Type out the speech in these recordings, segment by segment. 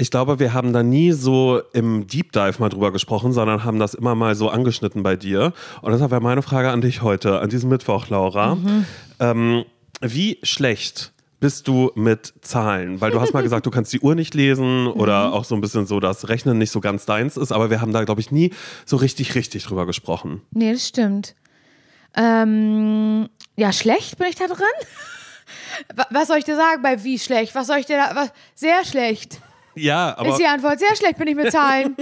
Ich glaube, wir haben da nie so im Deep Dive mal drüber gesprochen, sondern haben das immer mal so angeschnitten bei dir. Und deshalb wäre meine Frage an dich heute, an diesem Mittwoch, Laura. Mhm. Ähm, wie schlecht bist du mit Zahlen? Weil du hast mal gesagt, du kannst die Uhr nicht lesen Mhm. oder auch so ein bisschen so, dass Rechnen nicht so ganz deins ist. Aber wir haben da, glaube ich, nie so richtig, richtig drüber gesprochen. Nee, das stimmt. Ähm, ja, schlecht bin ich da drin. Wa- Was soll ich dir sagen bei wie schlecht? Was soll ich dir da. Was, sehr schlecht. Ja, aber ist die Antwort. Sehr schlecht bin ich mit Zahlen.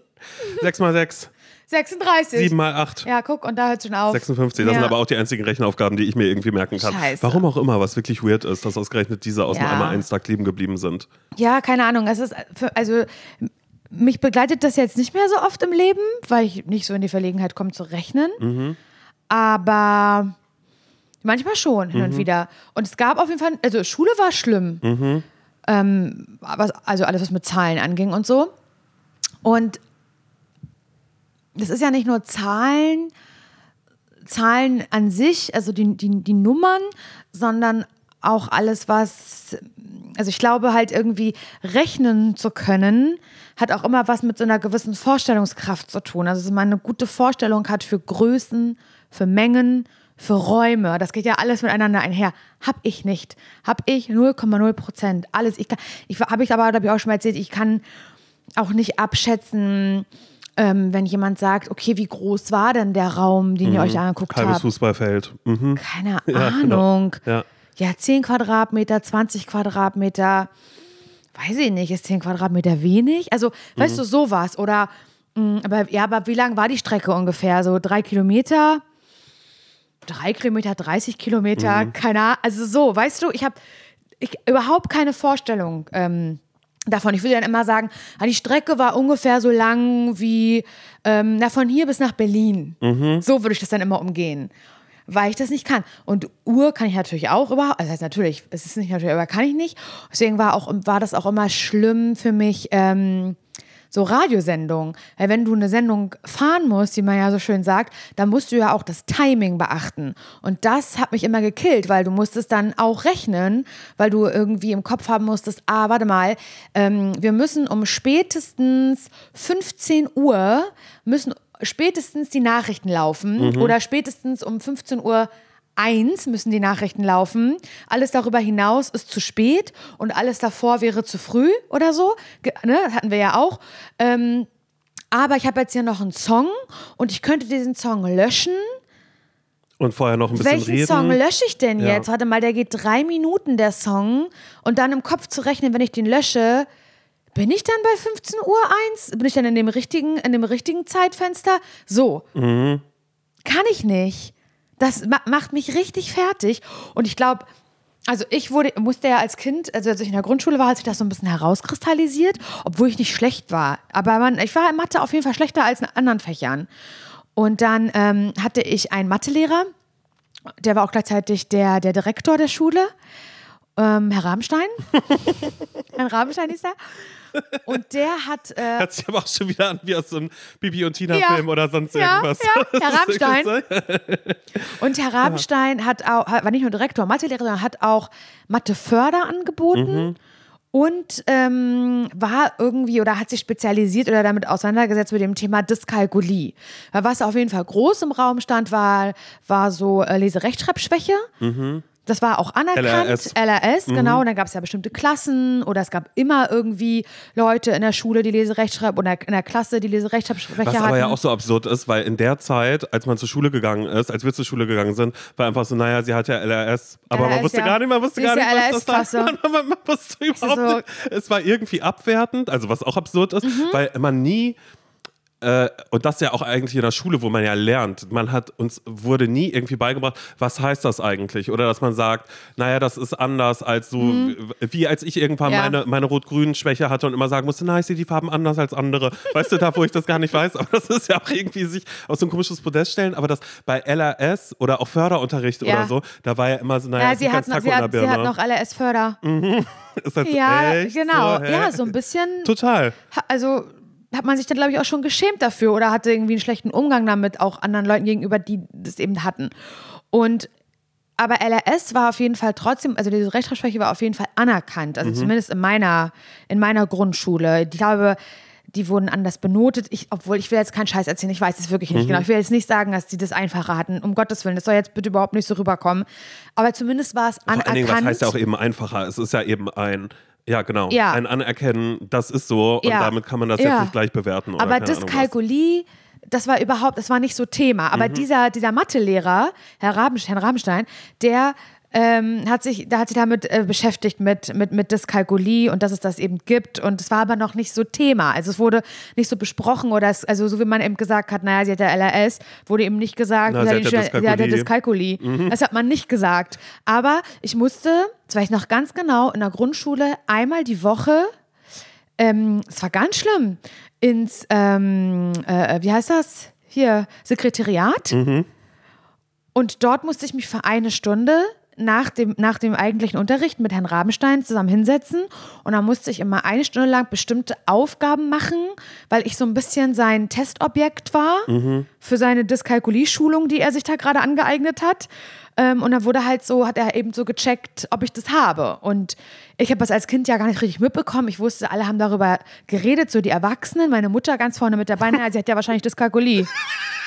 6 mal 6, 36. 7 mal 8. Ja, guck, und da hört schon auf. 56, das Ja. sind aber auch die einzigen Rechenaufgaben, die ich mir irgendwie merken kann. Scheiße. Warum auch immer, was wirklich weird ist, dass ausgerechnet diese aus dem Ja. einmal eins da kleben geblieben sind. Ja, keine Ahnung. Es ist für, also mich begleitet das jetzt nicht mehr so oft im Leben, weil ich nicht so in die Verlegenheit komme zu rechnen. Mhm. Aber manchmal schon hin und Mhm. wieder. Und es gab auf jeden Fall, also Schule war schlimm. Mhm. Ähm, also alles, was mit Zahlen anging und so. Und das ist ja nicht nur Zahlen, Zahlen an sich, also die, die, die Nummern, sondern auch alles, was, also ich glaube halt irgendwie rechnen zu können, hat auch immer was mit so einer gewissen Vorstellungskraft zu tun. Also dass man eine gute Vorstellung hat für Größen, für Mengen, für Räume. Das geht ja alles miteinander einher. Hab ich nicht. Hab ich 0,0 Prozent. Alles. Ich kann, ich habe ich aber, glaube ich, auch schon mal erzählt, ich kann auch nicht abschätzen, ähm, wenn jemand sagt, okay, wie groß war denn der Raum, den ihr euch angeguckt Halbes habt? Fußballfeld. Mhm. Keine Ja, genau. Ahnung. Ja. Ja, 10 Quadratmeter, 20 Quadratmeter, weiß ich nicht, ist 10 Quadratmeter wenig? Also, weißt Mhm. du, sowas. Oder, mh, aber ja, aber wie lang war die Strecke ungefähr? So drei Kilometer? Drei Kilometer, 30 Kilometer, Mhm. keine Ahnung. Also so, weißt du, ich habe überhaupt keine Vorstellung ähm, davon. Ich würde dann immer sagen, ah, die Strecke war ungefähr so lang wie ähm, na, von hier bis nach Berlin. So würde ich das dann immer umgehen. Weil ich das nicht kann. Und Uhr kann ich natürlich auch überhaupt, also heißt natürlich, es ist nicht natürlich, aber kann ich nicht. Deswegen war, auch, war das auch immer schlimm für mich, ähm, so Radiosendungen. Weil wenn du eine Sendung fahren musst, wie man ja so schön sagt, dann musst du ja auch das Timing beachten. Und das hat mich immer gekillt, weil du musstest dann auch rechnen, weil du irgendwie im Kopf haben musstest, ah, warte mal, ähm, wir müssen um spätestens 15 Uhr, müssen spätestens die Nachrichten laufen oder spätestens um 15 Uhr eins müssen die Nachrichten laufen. Alles darüber hinaus ist zu spät und alles davor wäre zu früh oder so. Ne? Das hatten wir ja auch. Ähm, aber ich habe jetzt hier noch einen Song und ich könnte diesen Song löschen. Und vorher noch ein bisschen Welchen reden. Song lösche ich denn Ja. jetzt? Warte mal, der geht drei Minuten, der Song. Und dann im Kopf zu rechnen, wenn ich den lösche, bin ich dann bei 15 Uhr eins? Bin ich dann in dem richtigen, in dem richtigen Zeitfenster? So. Mhm. Kann ich nicht. Das ma macht mich richtig fertig. Und ich glaube, also ich wurde, musste ja als Kind, also als ich in der Grundschule war, hat sich das so ein bisschen herauskristallisiert, obwohl ich nicht schlecht war. Aber man, ich war in Mathe auf jeden Fall schlechter als in anderen Fächern. Und dann ähm, hatte ich einen Mathelehrer, der war auch gleichzeitig der, der Direktor der Schule, ähm, Herr Rabenstein. Herr Rabenstein ist er. Und der hat. Äh, Hört sich aber auch schon wieder an wie aus so einem Bibi und Ja. Tina-Film oder sonst Ja, irgendwas. ja, Herr Rabenstein. Und Herr Rabenstein hat auch, war nicht nur Direktor Mathelehrer, sondern hat auch Matheförder angeboten und ähm, war irgendwie oder hat sich spezialisiert oder damit auseinandergesetzt mit dem Thema Dyskalkulie. Weil Was auf jeden Fall groß im Raum stand, war, war so äh, Leserechtschreibschwäche. Das war auch anerkannt. LRS. LRS, genau. Und dann gab es ja bestimmte Klassen oder es gab immer irgendwie Leute in der Schule, die Leserechtschreib oder in der Klasse, die Leserechtschreibschwäche Was hatten. aber ja auch so absurd ist, weil in der Zeit, als man zur Schule gegangen ist, als wir zur Schule gegangen sind, war einfach so, naja, sie hat ja LRS, aber man LRS, wusste ja. gar nicht, man wusste Sie gar nicht, ja was das war. LRS-Klasse. Man, man wusste überhaupt so- nicht. Es war irgendwie abwertend, also was auch absurd ist, Mhm. weil man nie äh, und das ja auch eigentlich in der Schule, wo man ja lernt. Man hat uns wurde nie irgendwie beigebracht, was heißt das eigentlich? Oder dass man sagt, naja, das ist anders als so, wie, wie als ich irgendwann Mhm. Ja. meine, meine Rot-Grün-Schwäche hatte und immer sagen musste, na, ich sehe die Farben anders als andere. Weißt du, da, wo ich das gar nicht weiß, aber das ist ja auch irgendwie sich auf so ein komisches Podest stellen. Aber das bei LRS oder auch Förderunterricht Ja. oder so, da war ja immer so, naja, ja, sie hat, noch, sie, hat, sie hat noch LRS-Förder. Ist das Ja, echt genau. So, ja, so ein bisschen. Total. Also hat man sich dann, glaube ich, auch schon geschämt dafür oder hatte irgendwie einen schlechten Umgang damit, auch anderen Leuten gegenüber, die das eben hatten. Und aber LRS war auf jeden Fall trotzdem, also diese Rechtschreibschwäche war auf jeden Fall anerkannt. Also zumindest in meiner, in meiner Grundschule. Ich glaube, die wurden anders benotet. Ich, obwohl, ich will jetzt keinen Scheiß erzählen, ich weiß es wirklich nicht genau. Ich will jetzt nicht sagen, dass die das einfacher hatten. Um Gottes Willen, das soll jetzt bitte überhaupt nicht so rüberkommen. Aber zumindest war es Vor allen anerkannt. Dingen, was heißt ja auch eben einfacher? Es ist ja eben ein, ja genau, Ja. ein Anerkennen, das ist so und Ja. damit kann man das Ja. jetzt nicht gleich bewerten. Oder Aber. Dyskalkulie, das war überhaupt, das war nicht so Thema. Mhm. Aber dieser, dieser Mathelehrer, Herr Rabenstein, der ähm, hat sich, da hat sich damit äh, beschäftigt mit, mit, mit Dyskalkulie und dass es das eben gibt. Und es war aber noch nicht so Thema. Also es wurde nicht so besprochen oder es, also so wie man eben gesagt hat, naja, sie hat ja LRS, wurde eben nicht gesagt, Na, sie hat ja hat Dyskalkulie. Dyskalkulie. Das hat man nicht gesagt. Aber ich musste, das weiß ich noch ganz genau, in der Grundschule einmal die Woche ähm, es war ganz schlimm, ins, ähm, äh, wie heißt das? Hier, Sekretariat. Und dort musste ich mich für eine Stunde nach dem, nach dem eigentlichen Unterricht mit Herrn Rabenstein zusammen hinsetzen. Und dann musste ich immer eine Stunde lang bestimmte Aufgaben machen, weil ich so ein bisschen sein Testobjekt war für seine Dyskalkulie-Schulung, die er sich da gerade angeeignet hat. Ähm, und dann wurde halt so, hat er eben so gecheckt, ob ich das habe. Und ich habe das als Kind ja gar nicht richtig mitbekommen. Ich wusste, alle haben darüber geredet, so die Erwachsenen, meine Mutter ganz vorne mit dabei. Na, sie hat ja wahrscheinlich Dyskalkulie.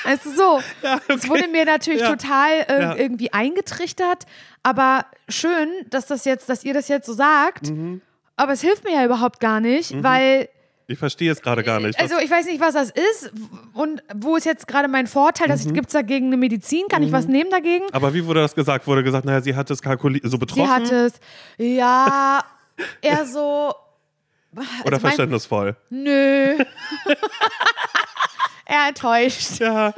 Es ist so. Es wurde mir natürlich Ja. total äh, Ja. irgendwie eingetrichtert. Aber schön, dass das jetzt, dass ihr das jetzt so sagt. Mhm. Aber es hilft mir ja überhaupt gar nicht, weil Ich verstehe es gerade gar nicht. Also ich weiß nicht, was das ist und wo ist jetzt gerade mein Vorteil, dass Mhm. gibt es dagegen eine Medizin, kann ich was nehmen dagegen? aber wie wurde das gesagt? Wurde gesagt, naja, sie hat es kalkuliert, so betroffen Sie hat es, ja, eher so, oder also mein- verständnisvoll? nö, eher enttäuscht. Ja,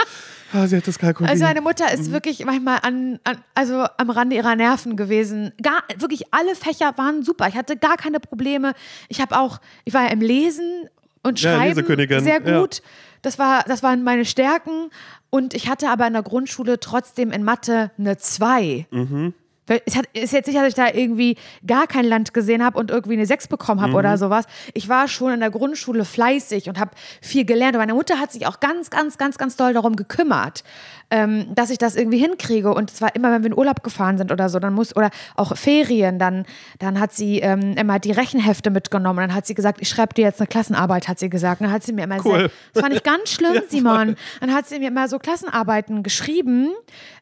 ah, sie hat es kalkuliert. Also meine Mutter Mhm. ist wirklich manchmal an, an, also am Rande ihrer Nerven gewesen. Gar, wirklich alle Fächer waren super. Ich hatte gar keine Probleme. Ich habe auch, ich war ja im Lesen und Ja, Schreiben Lesekönigin, sehr ja. gut. Das, war, das waren meine Stärken. Und ich hatte aber in der Grundschule trotzdem in Mathe eine 2. Mhm. Es hat, ist jetzt nicht, dass ich da irgendwie gar kein Land gesehen habe und irgendwie eine 6 bekommen habe Mhm. oder sowas. Ich war schon in der Grundschule fleißig und habe viel gelernt. Und meine Mutter hat sich auch ganz, ganz, ganz, ganz doll darum gekümmert, ähm, dass ich das irgendwie hinkriege. Und zwar immer, wenn wir in Urlaub gefahren sind oder so, dann muss, oder auch Ferien, dann, dann hat sie ähm, immer die Rechenhefte mitgenommen. Dann hat sie gesagt, ich schreibe dir jetzt eine Klassenarbeit, hat sie gesagt. Und dann hat sie mir immer Cool. sehr, das fand ich ganz schlimm, Simon. Dann hat sie mir immer so Klassenarbeiten geschrieben,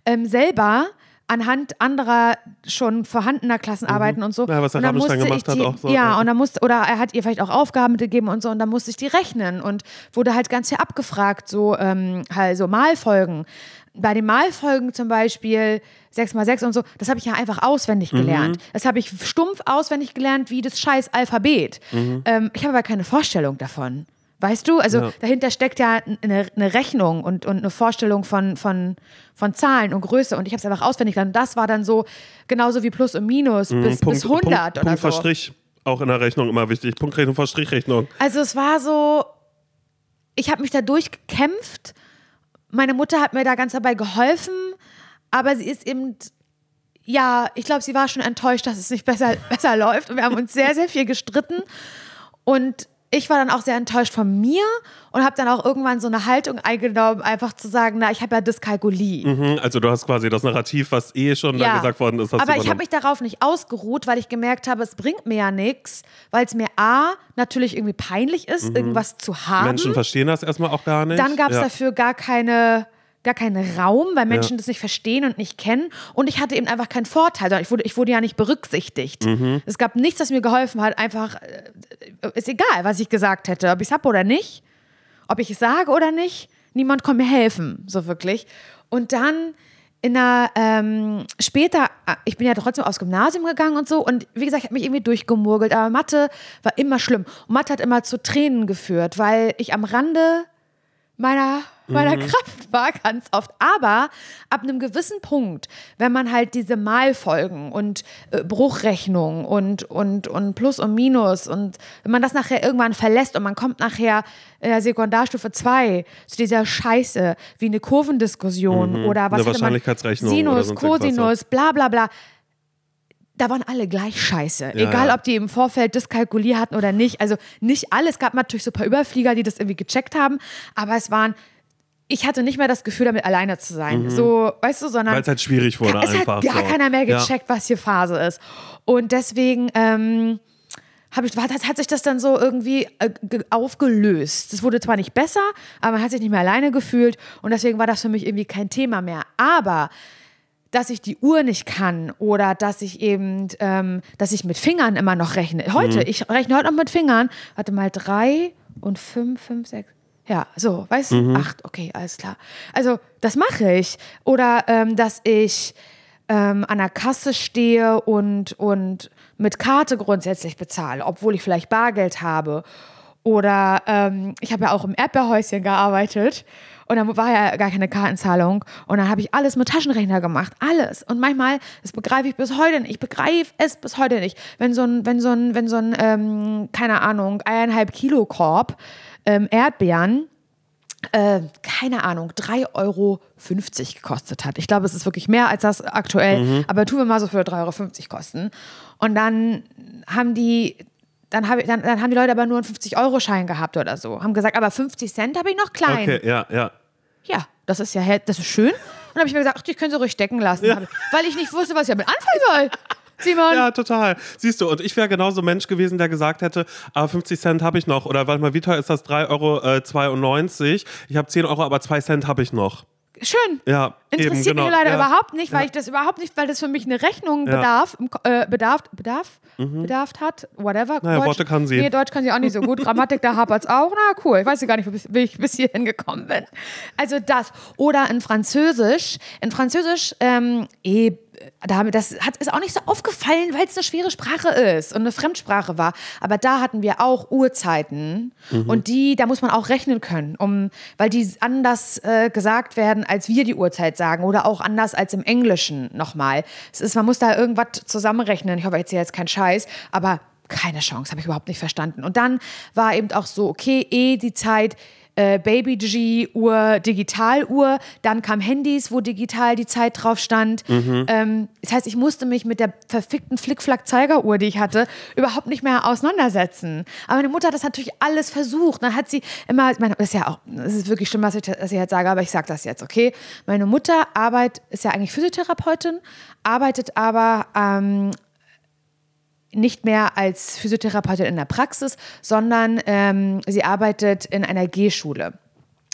ähm, selber anhand anderer schon vorhandener Klassenarbeiten und so. Ja, was der und dann gemacht hat die, auch so, Ja, ja. und dann musste, oder er hat ihr vielleicht auch Aufgaben gegeben und so, und dann musste ich die rechnen und wurde halt ganz viel abgefragt, so, ähm, halt so Malfolgen. Bei den Malfolgen zum Beispiel 6x6 und so, das habe ich ja einfach auswendig gelernt. Mhm. Das habe ich stumpf auswendig gelernt, wie das scheiß Alphabet. Mhm. Ähm, ich habe aber keine Vorstellung davon. Weißt du? Also Ja. dahinter steckt ja eine, eine Rechnung und, und eine Vorstellung von, von, von Zahlen und Größe. Und ich habe es einfach auswendig gelernt. Und das war dann so, genauso wie Plus und Minus bis, bis 100 Punkt, oder Punkt vor so. Strich, auch in der Rechnung immer wichtig. Punktrechnung vor Strichrechnung. Also es war so, ich habe mich da durchgekämpft. Meine Mutter hat mir da ganz dabei geholfen, aber sie ist eben, ja, ich glaube, sie war schon enttäuscht, dass es nicht besser, besser läuft. Und wir haben uns sehr, sehr viel gestritten. Und ich war dann auch sehr enttäuscht von mir und habe dann auch irgendwann so eine Haltung eingenommen, einfach zu sagen, na, ich habe ja Dyskalkulie. Mhm, also du hast quasi das Narrativ, was eh schon da gesagt worden ist, aber ich habe mich darauf nicht ausgeruht, weil ich gemerkt habe, es bringt mir ja nichts, weil es mir A, natürlich irgendwie peinlich ist, irgendwas zu haben. Menschen verstehen das erstmal auch gar nicht. Dann gab es ja. dafür gar keine gar keinen Raum, weil Menschen das nicht verstehen und nicht kennen. Und ich hatte eben einfach keinen Vorteil. Ich wurde, ich wurde ja nicht berücksichtigt. Mhm. Es gab nichts, was mir geholfen hat. Einfach, äh, ist egal, was ich gesagt hätte. Ob ich es habe oder nicht. Ob ich es sage oder nicht. Niemand kann mir helfen, so wirklich. Und dann in einer, ähm, später, äh, ich bin ja trotzdem aufs Gymnasium gegangen und so und wie gesagt, ich habe mich irgendwie durchgemurgelt, aber Mathe war immer schlimm. Und Mathe hat immer zu Tränen geführt, weil ich am Rande meiner, meiner Kraft war ganz oft. Aber ab einem gewissen Punkt, wenn man halt diese Malfolgen und äh, Bruchrechnung und, und, und Plus und Minus und wenn man das nachher irgendwann verlässt und man kommt nachher der Sekundarstufe 2 zu dieser Scheiße wie eine Kurvendiskussion oder was Eine man? Wahrscheinlichkeitsrechnung oder Sinus, Cosinus, bla bla bla da waren alle gleich scheiße. Egal, ja. ob die im Vorfeld Dyskalkulie hatten oder nicht. Also nicht alle. Es gab natürlich so ein paar Überflieger, die das irgendwie gecheckt haben. Aber es waren ich hatte nicht mehr das Gefühl, damit alleine zu sein. So, weißt du, sondern. Weil es halt schwierig wurde es einfach. hat gar so. keiner mehr Ja. gecheckt, was hier Phase ist. Und deswegen ähm, ich, hat, hat sich das dann so irgendwie äh, ge- aufgelöst. Es wurde zwar nicht besser, aber man hat sich nicht mehr alleine gefühlt. Und deswegen war das für mich irgendwie kein Thema mehr. Aber dass ich die Uhr nicht kann oder dass ich eben, ähm, dass ich mit Fingern immer noch rechne. Heute, Mhm. ich rechne heute noch mit Fingern. Warte mal, drei und fünf, fünf, sechs. Ja, so, weißt du, Mhm. acht, okay, alles klar. Also, das mache ich. Oder ähm, dass ich ähm, an der Kasse stehe und, und mit Karte grundsätzlich bezahle, obwohl ich vielleicht Bargeld habe. Oder ähm, ich habe ja auch im Erdbeerhäuschen gearbeitet und dann war ja gar keine Kartenzahlung und dann habe ich alles mit Taschenrechner gemacht, alles. Und manchmal, das begreife ich bis heute nicht, ich begreife es bis heute nicht, wenn so ein, wenn so ein, wenn so ein, ähm, keine Ahnung, eineinhalb Kilo Korb ähm, Erdbeeren äh, keine Ahnung, 3,50 Euro gekostet hat. Ich glaube, es ist wirklich mehr als das aktuell, aber tun wir mal so für 3,50 Euro kosten. Und dann haben die, dann, hab dann, dann haben die Leute aber nur einen 50-Euro-Schein gehabt oder so. Haben gesagt, aber 50 Cent habe ich noch klein. Okay, ja, ja. Ja, das ist ja, das ist schön. Und dann habe ich mir gesagt, ach, die können sie ruhig stecken lassen. Ja. Weil ich nicht wusste, was ich damit anfangen soll. Simon. Ja, total. Siehst du, und ich wäre genauso Mensch gewesen, der gesagt hätte, ah, 50 Cent habe ich noch. Oder warte mal, wie teuer ist das? 3,92 Euro. Ich habe 10 Euro, aber 2 Cent habe ich noch. Schön. Ja, Interessiert eben, genau. mich leider ja. überhaupt nicht, weil ich das überhaupt nicht, weil das für mich eine Rechnung Ja. Mhm. bedarf, äh, bedarf, bedarf, bedarf hat, whatever. Naja, Worte kann sie. Nee, Deutsch kann sie auch nicht so gut. Grammatik, da hapert es auch. Na cool, ich weiß ja gar nicht, wie wie ich bis hierhin gekommen bin. Also das. Oder in Französisch. In Französisch, ähm, eh, damit, das hat, ist auch nicht so aufgefallen, weil es eine schwere Sprache ist und eine Fremdsprache war. Aber da hatten wir auch Uhrzeiten und die, da muss man auch rechnen können, um, weil die anders äh, gesagt werden, als wir die Uhrzeit sagen oder auch anders als im Englischen nochmal. Es ist, man muss da irgendwas zusammenrechnen. Ich hoffe, ich erzähle jetzt keinen Scheiß, aber keine Chance, habe ich überhaupt nicht verstanden. Und dann war eben auch so, okay, eh die Zeit, äh, Baby G Uhr, Digitaluhr, dann kam Handys, wo digital die Zeit drauf stand. Ähm, das heißt, ich musste mich mit der verfickten Flickflack-Zeigeruhr, die ich hatte, überhaupt nicht mehr auseinandersetzen. Aber meine Mutter hat das natürlich alles versucht. Dann hat sie immer, meine, das ist ja auch, das ist wirklich schlimm, was ich, was ich jetzt sage, aber ich sage das jetzt, okay? Meine Mutter arbeitet, ist ja eigentlich Physiotherapeutin, arbeitet aber ähm, nicht mehr als Physiotherapeutin in der Praxis, sondern ähm, sie arbeitet in einer G-Schule.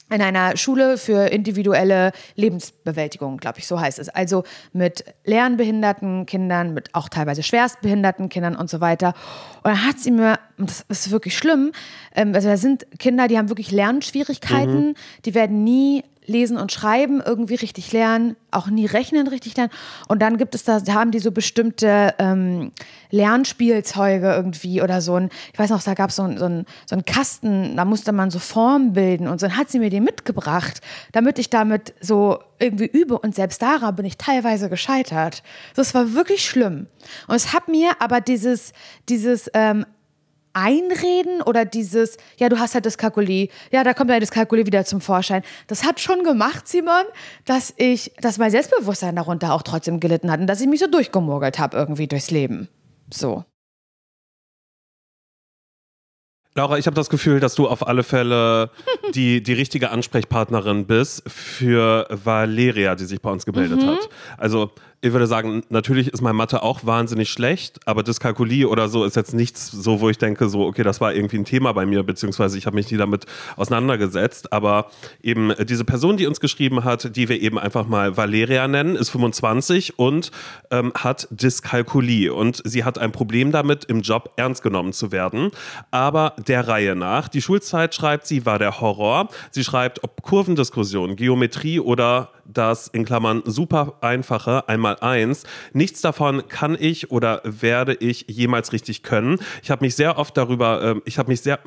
In einer Schule für individuelle Lebensbewältigung, glaube ich, so heißt es. Also mit lernbehinderten Kindern, mit auch teilweise schwerstbehinderten Kindern und so weiter. Und dann hat sie mir, und das ist wirklich schlimm, ähm, also da sind Kinder, die haben wirklich Lernschwierigkeiten, die werden nie lesen und schreiben irgendwie richtig lernen, auch nie rechnen richtig lernen. Und dann gibt es da, haben die so bestimmte ähm, Lernspielzeuge irgendwie oder so ein, ich weiß noch, da gab es so ein, so, ein, so einen Kasten, da musste man so Formen bilden und so, dann hat sie mir den mitgebracht, damit ich damit so irgendwie übe und selbst daran bin ich teilweise gescheitert. Das war wirklich schlimm. Und es hat mir aber dieses, dieses ähm, Einreden oder dieses, ja, du hast halt Dyskalkulie, ja, da kommt ja Dyskalkulie wieder zum Vorschein. Das hat schon gemacht, Simon, dass ich, dass mein Selbstbewusstsein darunter auch trotzdem gelitten hat und dass ich mich so durchgemurgelt habe irgendwie durchs Leben. So. Laura, ich habe das Gefühl, dass du auf alle Fälle die, die richtige Ansprechpartnerin bist für Valeria, die sich bei uns gemeldet Mhm. hat. Also ich würde sagen, natürlich ist mein Mathe auch wahnsinnig schlecht, aber Dyskalkulie oder so ist jetzt nichts so, wo ich denke, so, okay, das war irgendwie ein Thema bei mir, beziehungsweise ich habe mich nie damit auseinandergesetzt. Aber eben diese Person, die uns geschrieben hat, die wir eben einfach mal Valeria nennen, ist 25 und ähm, hat Dyskalkulie. Und sie hat ein Problem damit, im Job ernst genommen zu werden. Aber der Reihe nach. Die Schulzeit, schreibt sie, war der Horror. Sie schreibt, ob Kurvendiskussion, Geometrie oder das in Klammern super einfache einmal eins. Nichts davon kann ich oder werde ich jemals richtig können. Ich habe mich sehr oft darüber, ähm, ich habe mich sehr,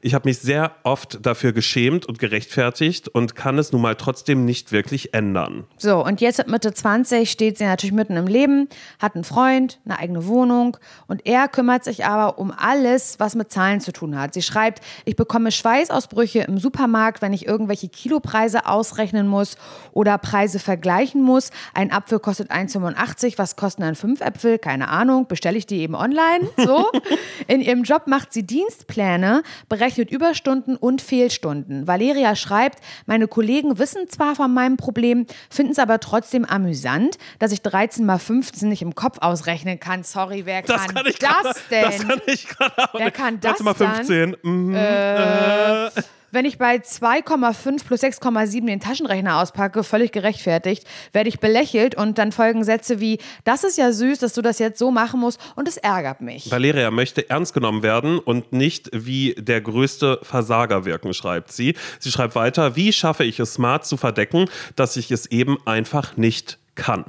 ich habe mich sehr oft dafür geschämt und gerechtfertigt und kann es nun mal trotzdem nicht wirklich ändern. So, und jetzt mit Mitte 20 steht sie natürlich mitten im Leben, hat einen Freund, eine eigene Wohnung und er kümmert sich aber um alles, was mit Zahlen zu tun hat. Sie schreibt, ich bekomme Schweißausbrüche im Supermarkt, wenn ich irgendwelche Kilopreise ausrechnen muss oder Preise vergleichen muss. Ein Apfel kostet 1,85, was kosten dann fünf Äpfel? Keine Ahnung, bestelle ich die eben online. So. In ihrem Job macht sie Dienstpläne, berechnet Überstunden und Fehlstunden. Valeria schreibt, meine Kollegen wissen zwar von meinem Problem, finden es aber trotzdem amüsant, dass ich 13 mal 15 nicht im Kopf ausrechnen kann. Sorry, wer Das kann, kann das grade, denn? Das kann ich gerade Wer kann das Warte mal dann? 15. Mhm. Äh, Wenn ich bei 2,5 plus 6,7 den Taschenrechner auspacke, völlig gerechtfertigt, werde ich belächelt und dann folgen Sätze wie, das ist ja süß, dass du das jetzt so machen musst und es ärgert mich. Valeria möchte ernst genommen werden und nicht wie der größte Versager wirken, schreibt sie. Sie schreibt weiter, wie schaffe ich es smart zu verdecken, dass ich es eben einfach nicht kann.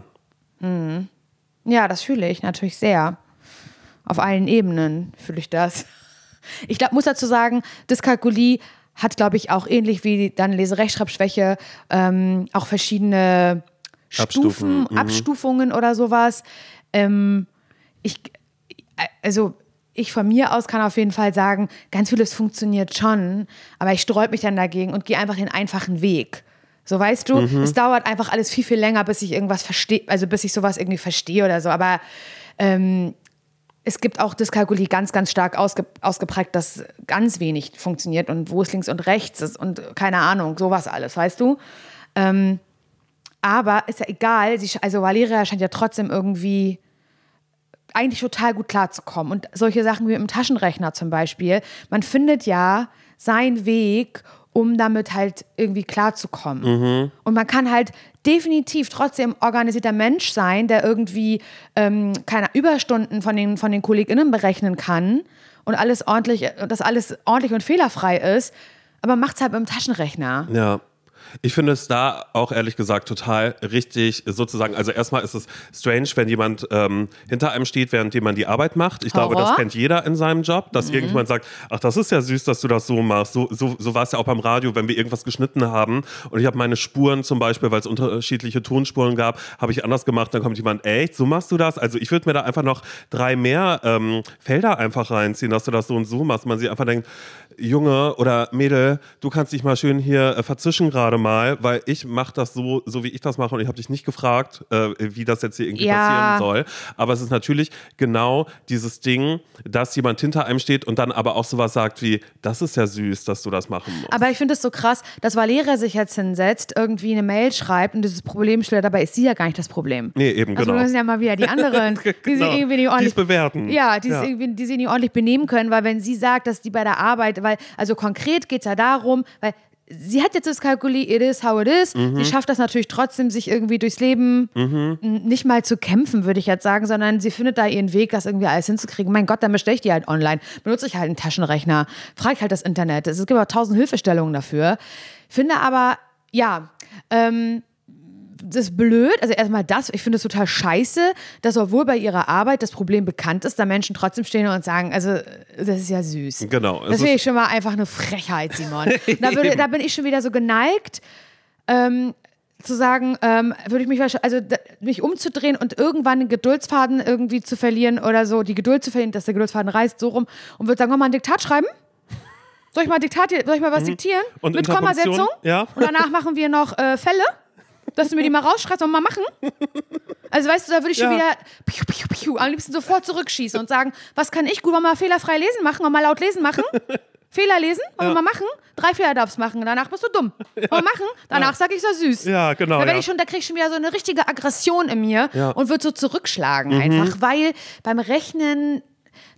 Ja, das fühle ich natürlich sehr. Auf allen Ebenen fühle ich das. Ich glaub, muss dazu sagen, Dyskalkulie hat, glaube ich, auch ähnlich wie dann Leserechtschreibschwäche ähm, auch verschiedene Abstufen, Stufen, mhm. Abstufungen oder sowas. Ähm, ich, also ich von mir aus kann auf jeden Fall sagen, ganz vieles funktioniert schon, aber ich sträub mich dann dagegen und gehe einfach den einfachen Weg. So weißt du, Mhm. es dauert einfach alles viel, viel länger, bis ich irgendwas verstehe, also bis ich sowas irgendwie verstehe oder so. Aber ähm, es gibt auch Dyskalkulie ganz, ganz stark ausge, ausgeprägt, dass ganz wenig funktioniert und wo es links und rechts ist und keine Ahnung, sowas alles, weißt du? Ähm, aber ist ja egal, sie, also Valeria scheint ja trotzdem irgendwie eigentlich total gut klarzukommen. Und solche Sachen wie dem Taschenrechner zum Beispiel, man findet ja seinen Weg, um damit halt irgendwie klarzukommen. Und man kann halt definitiv trotzdem organisierter Mensch sein, der irgendwie ähm, keine Überstunden von den, von den KollegInnen berechnen kann und alles ordentlich, dass alles ordentlich und fehlerfrei ist, aber macht es halt mit dem Taschenrechner. Ja. Ich finde es da auch ehrlich gesagt total richtig, sozusagen. Also erstmal ist es strange, wenn jemand ähm, hinter einem steht, während man die Arbeit macht. Ich glaube, das Horror. kennt jeder in seinem Job, dass irgendjemand sagt, ach, das ist ja süß, dass du das so machst. So, so, so war es ja auch beim Radio, wenn wir irgendwas geschnitten haben und ich habe meine Spuren zum Beispiel, weil es unterschiedliche Tonspuren gab, habe ich anders gemacht. Dann kommt jemand, echt, so machst du das? Also ich würde mir da einfach noch drei mehr ähm, Felder einfach reinziehen, dass du das so und so machst. Man sich einfach denkt, Junge oder Mädel, du kannst dich mal schön hier äh, verzischen gerade mal, weil ich mache das so, so wie ich das mache und ich habe dich nicht gefragt, äh, wie das jetzt hier irgendwie Ja. passieren soll. Aber es ist natürlich genau dieses Ding, dass jemand hinter einem steht und dann aber auch sowas sagt wie, das ist ja süß, dass du das machen musst. Aber ich finde es so krass, dass Valeria sich jetzt hinsetzt, irgendwie eine Mail schreibt und dieses Problem stellt, dabei ist sie ja gar nicht das Problem. Nee, eben, also genau. das sind ja mal wieder die anderen, die Genau. sich irgendwie nicht ordentlich bewerten. Ja, die, Ja. Irgendwie, die sich nicht ordentlich benehmen können, weil wenn sie sagt, dass die bei der Arbeit, weil, also konkret geht es ja darum, weil sie hat jetzt das Kalkuli, it is how it is. Mhm. Sie schafft das natürlich trotzdem, sich irgendwie durchs Leben n- nicht mal zu kämpfen, würde ich jetzt sagen, sondern sie findet da ihren Weg, das irgendwie alles hinzukriegen. Mein Gott, dann bestelle ich die halt online. Benutze ich halt einen Taschenrechner, frage halt das Internet. Es gibt auch tausend Hilfestellungen dafür. Finde aber, ja, ähm, das ist blöd, also erstmal das, ich finde es total scheiße, dass obwohl bei ihrer Arbeit das Problem bekannt ist, da Menschen trotzdem stehen und sagen, also das ist ja süß. Genau, Das finde ich schon mal einfach eine Frechheit, Simon. da, würde, da bin ich schon wieder so geneigt, ähm, zu sagen, ähm, würde ich mich wahrscheinlich, also da, mich umzudrehen und irgendwann den Geduldsfaden irgendwie zu verlieren oder so, die Geduld zu verlieren, dass der Geduldsfaden reißt, so rum und würde sagen, wollen wir mal ein Diktat schreiben? Soll ich mal Diktat, soll ich mal was diktieren? Mhm. Und Mit? Kommasetzung? Ja. Und danach machen wir noch äh, Fälle, dass du mir die mal rausschreibst und mal machen. Also weißt du, da würde ich schon Ja. wieder piu, piu, piu, am liebsten sofort zurückschießen und sagen, was kann ich gut, wollen wir mal fehlerfrei lesen machen und mal laut lesen machen? Fehler lesen, wollen wir mal machen? Drei Fehler darfst machen, danach bist du dumm. Wollen wir machen? Danach sag ich so süß. Ja, genau, Da, werd ja. ich schon, da krieg ich schon wieder so eine richtige Aggression in mir Ja. und wird so zurückschlagen Mhm. einfach, weil beim Rechnen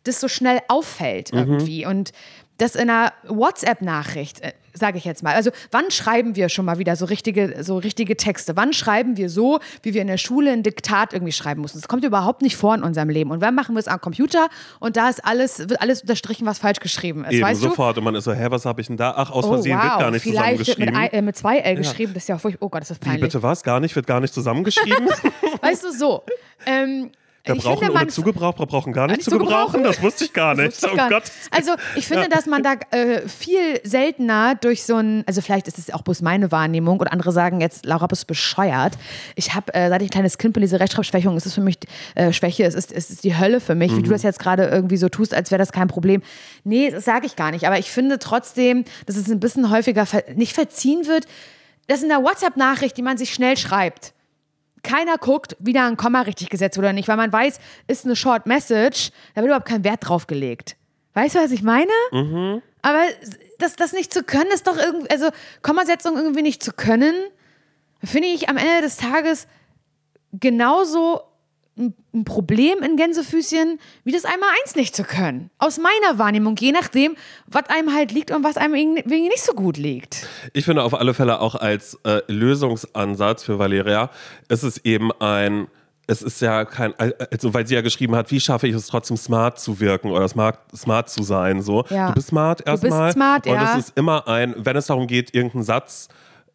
das so schnell auffällt Mhm. irgendwie. Und das in einer WhatsApp-Nachricht, äh, sage ich jetzt mal. Also wann schreiben wir schon mal wieder so richtige, so richtige Texte? Wann schreiben wir so, wie wir in der Schule ein Diktat irgendwie schreiben mussten? Das kommt überhaupt nicht vor in unserem Leben. Und wann machen wir es am Computer und da ist alles, wird alles unterstrichen, was falsch geschrieben ist. Eben, weißt du? sofort. Und man ist so, hä, was habe ich denn da? Ach, aus Oh, Versehen wird gar nicht Vielleicht mit, zusammengeschrieben. ein, äh, mit zwei L geschrieben, das ist ja furchtbar. Oh Gott, das ist Wie peinlich. bitte was? Gar nicht? Wird gar nicht zusammengeschrieben? Weißt du, so. Ähm, Ich brauchen finde, ohne Zugebrauch, wir brauchen gar nicht zu gebrauchen. Das wusste ich gar nicht. ich oh gar Gott. Also ich finde, dass man da äh, viel seltener durch so ein, also vielleicht ist es auch bloß meine Wahrnehmung und andere sagen jetzt, Laura, bist bescheuert. Ich habe, äh, seit ich ein kleines Kind bin, diese Rechtschreibschwächung, es ist für mich äh, Schwäche, es ist, es ist die Hölle für mich, wie Mhm. du das jetzt gerade irgendwie so tust, als wäre das kein Problem. Nee, das sage ich gar nicht, aber ich finde trotzdem, dass es ein bisschen häufiger ver nicht verziehen wird, dass in der WhatsApp-Nachricht, die man sich schnell schreibt, keiner guckt, wie da ein Komma richtig gesetzt wurde oder nicht, weil man weiß, ist eine Short Message, da wird überhaupt kein Wert drauf gelegt. Weißt du, was ich meine? Aber das, das nicht zu können, ist doch irgendwie, also Kommasetzung irgendwie nicht zu können, finde ich am Ende des Tages genauso ein Problem in Gänsefüßchen, wie das einmal eins nicht zu können. Aus meiner Wahrnehmung, je nachdem, was einem halt liegt und was einem irgendwie nicht so gut liegt. Ich finde auf alle Fälle auch als äh, Lösungsansatz für Valeria, ist es eben ein es ist ja kein, also weil sie ja geschrieben hat, wie schaffe ich es trotzdem smart zu wirken oder smart, smart zu sein. So, Ja. du bist smart erstmal. Du bist smart, und ja. es ist immer ein, wenn es darum geht, irgendeinen Satz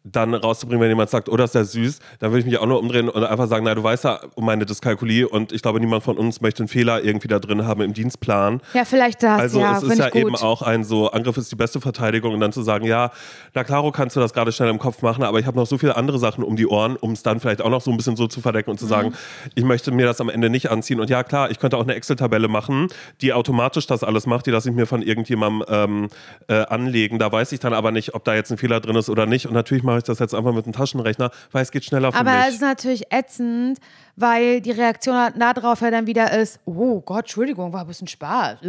dann rauszubringen, wenn jemand sagt, oh, das ist ja süß, dann würde ich mich auch nur umdrehen und einfach sagen, na, du weißt ja um meine Dyskalkulie und ich glaube, niemand von uns möchte einen Fehler irgendwie da drin haben im Dienstplan. Ja, vielleicht das, Also ja, es ist ja eben auch ein so, Angriff ist die beste Verteidigung und dann zu sagen, ja, na klaro kannst du das gerade schnell im Kopf machen, aber ich habe noch so viele andere Sachen um die Ohren, um es dann vielleicht auch noch so ein bisschen so zu verdecken und zu Mhm. sagen, ich möchte mir das am Ende nicht anziehen. Und ja, klar, ich könnte auch eine Excel-Tabelle machen, die automatisch das alles macht, die lasse ich mir von irgendjemandem ähm, äh, anlegen. Da weiß ich dann aber nicht, ob da jetzt ein Fehler drin ist oder nicht. Und natürlich mache ich das jetzt einfach mit einem Taschenrechner, weil es geht schneller für Aber es mich. ist natürlich ätzend, weil die Reaktion darauf ja dann wieder ist, oh Gott, Entschuldigung, war ein bisschen Spaß.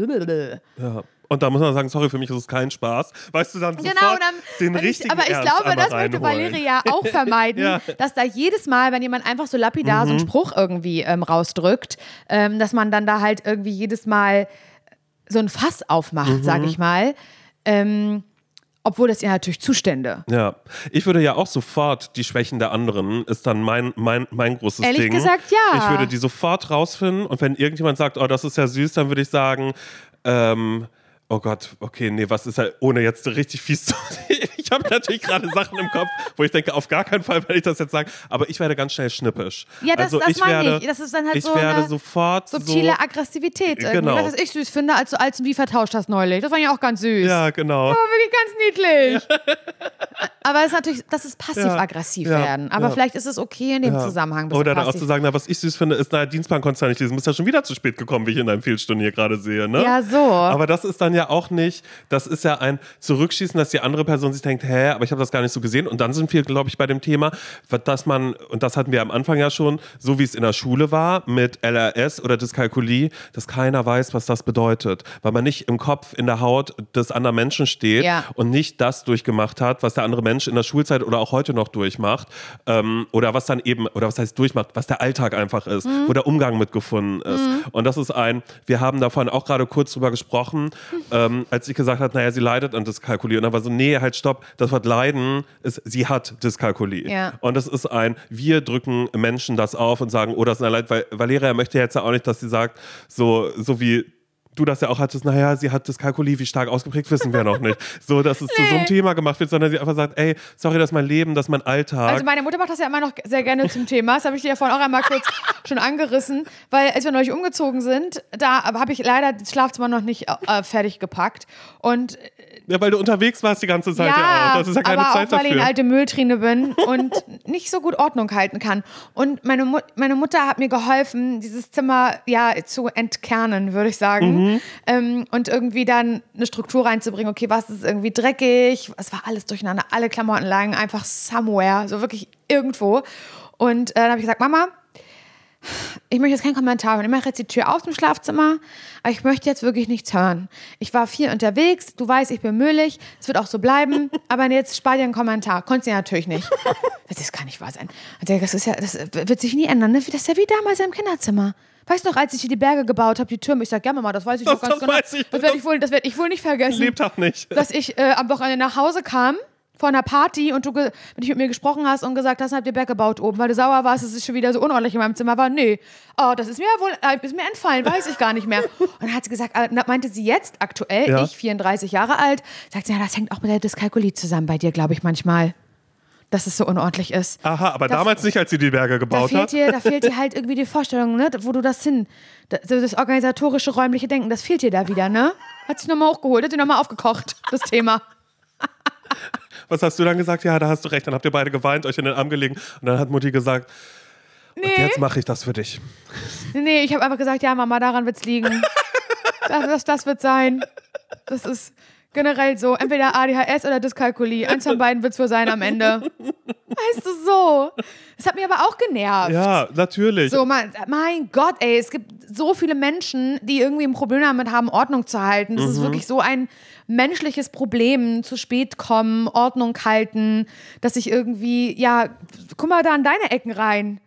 Ja. Und da muss man sagen, sorry, für mich ist es kein Spaß. Weißt du, dann Genau, sofort dann, den richtigen aber ich Ernst glaube, das möchte. Valeria auch vermeiden, Ja. dass da jedes Mal, wenn jemand einfach so lapidar so einen Spruch irgendwie ähm, rausdrückt, ähm, dass man dann da halt irgendwie jedes Mal so ein Fass aufmacht, sag ich mal. Ähm, obwohl das ihr natürlich zustände. Ja, ich würde ja auch sofort die Schwächen der anderen, ist dann mein, mein, mein großes Ehrlich Ding. gesagt, ja. Ich würde die sofort rausfinden und wenn irgendjemand sagt, oh, das ist ja süß, dann würde ich sagen, ähm, oh Gott, okay, nee, was ist ja, ohne jetzt richtig fies zu. ich habe natürlich gerade Sachen im Kopf, wo ich denke, auf gar keinen Fall werde ich das jetzt sagen, aber ich werde ganz schnell schnippisch. Ja, das- also das ich meine werde, ich. Das ist dann halt ich so werde eine sofort Subtile so, Aggressivität irgendwie. Genau. Das, was ich süß finde, als du als und wie vertauscht hast neulich. Das war ja auch ganz süß. Ja, genau. Aber wirklich ganz niedlich. Aber es ist natürlich, das ist passiv-aggressiv Ja, werden. Aber ja. vielleicht ist es okay in dem. Zusammenhang. Oder dann auch zu sagen, na, was ich süß finde, ist, na, Dienstplan konntest du ja nicht lesen, bist ja schon wieder zu spät gekommen, wie ich in deinem Fehlstunden hier gerade sehe, ne? Ja, so. Aber das ist dann ja auch nicht, das ist ja ein Zurückschießen, dass die andere Person sich denkt, hä, aber ich habe das gar nicht so gesehen. Und dann sind wir, glaube ich, bei dem Thema, dass man, und das hatten wir am Anfang ja schon, so wie es in der Schule war, mit LRS oder Dyskalkulie, dass keiner weiß, was das bedeutet. Weil man nicht im Kopf, in der Haut des anderen Menschen steht Ja. und nicht das durchgemacht hat, was der andere Mensch in der Schulzeit oder auch heute noch durchmacht. Ähm, oder was dann eben, oder was heißt durchmacht, was der Alltag einfach ist, wo der Umgang mitgefunden ist. Und das ist ein, wir haben davon auch gerade kurz drüber gesprochen, ähm, als ich gesagt habe, naja, sie leidet an Dyskalkulie. Und dann war so, nee, halt stopp, das Wort leiden ist, sie hat Dyskalkulie. Ja. Und das ist ein, wir drücken Menschen das auf und sagen, oh, das ist ein Leid, weil Valeria möchte jetzt ja auch nicht, dass sie sagt, so, so wie du das ja auch hattest, naja, sie hat Dyskalkulie, wie stark ausgeprägt, wissen wir noch nicht. So, dass es zu so einem Thema gemacht wird, sondern sie einfach sagt, ey, sorry, das ist mein Leben, das ist mein Alltag. Also meine Mutter macht das ja immer noch sehr gerne zum Thema. Das habe ich dir ja vorhin auch einmal kurz schon angerissen, weil als wir neulich umgezogen sind, da habe ich leider das Schlafzimmer noch nicht äh, fertig gepackt. Und ja, weil du unterwegs warst die ganze Zeit ja, ja, auch. Das ist ja keine aber Zeit auch weil ich dafür. eine alte Mülltrine bin und nicht so gut Ordnung halten kann. Und meine, Mu meine Mutter hat mir geholfen, dieses Zimmer ja zu entkernen, würde ich sagen. Mhm. Ähm, und irgendwie dann eine Struktur reinzubringen. Okay, was ist irgendwie dreckig? Es war alles durcheinander. Alle Klamotten lagen einfach somewhere, so wirklich irgendwo. Und äh, dann habe ich gesagt, Mama, ich möchte jetzt keinen Kommentar hören. Ich mache jetzt die Tür auf im Schlafzimmer, aber ich möchte jetzt wirklich nichts hören. Ich war viel unterwegs, du weißt, ich bin müllig, es wird auch so bleiben, aber jetzt spar dir einen Kommentar. Konntest du ja natürlich nicht. Das kann nicht wahr sein. Das, ist ja, das wird sich nie ändern, ne? Das ist ja wie damals im Kinderzimmer. Weißt du noch, als ich hier die Berge gebaut habe, die Türme, ich sag, ja Mama, das weiß ich Das- noch ganz das genau. weiß ich. Das werde ich, wohl- das werd ich wohl nicht vergessen Lebtag nicht. dass ich äh, am Wochenende nach Hause kam von einer Party und du ge- mit, mit mir gesprochen hast und gesagt hast, habt ihr Berg gebaut oben, weil du sauer warst, dass es schon wieder so unordentlich in meinem Zimmer war. Nee, oh, das ist mir wohl äh, ist mir entfallen, weiß ich gar nicht mehr. Und dann hat sie gesagt, äh, meinte sie jetzt aktuell, Ja. ich 34 Jahre alt, sagt sie, ja, das hängt auch mit der Dyskalkulie zusammen bei dir, glaube ich manchmal, dass es so unordentlich ist. Aha, aber Da- damals nicht, als sie die Berge Da gebaut fehlt, hat. dir, da fehlt dir halt irgendwie die Vorstellung, ne, wo du das hin, das, das organisatorische, räumliche Denken, das fehlt dir da wieder, ne? Hat sich nochmal hochgeholt, hat sich nochmal aufgekocht, das Thema. Was hast du dann gesagt? Ja, da hast du recht. Dann habt ihr beide geweint, euch in den Arm gelegen. Und dann hat Mutti gesagt, und jetzt mache ich das für dich. Nee, Nee, ich habe einfach gesagt, ja, Mama, daran wird's liegen. das, das, das wird sein. Das ist Generell so, entweder ADHS oder Dyskalkulie. Eins von beiden wird es wohl sein am Ende. Weißt du so? Das hat mich aber auch genervt. Ja, natürlich. So, mein, mein Gott, ey, es gibt so viele Menschen, die irgendwie ein Problem damit haben, Ordnung zu halten. Das Mhm. ist wirklich so ein menschliches Problem, zu spät kommen, Ordnung halten, dass ich irgendwie, ja, guck mal da an deine Ecken rein.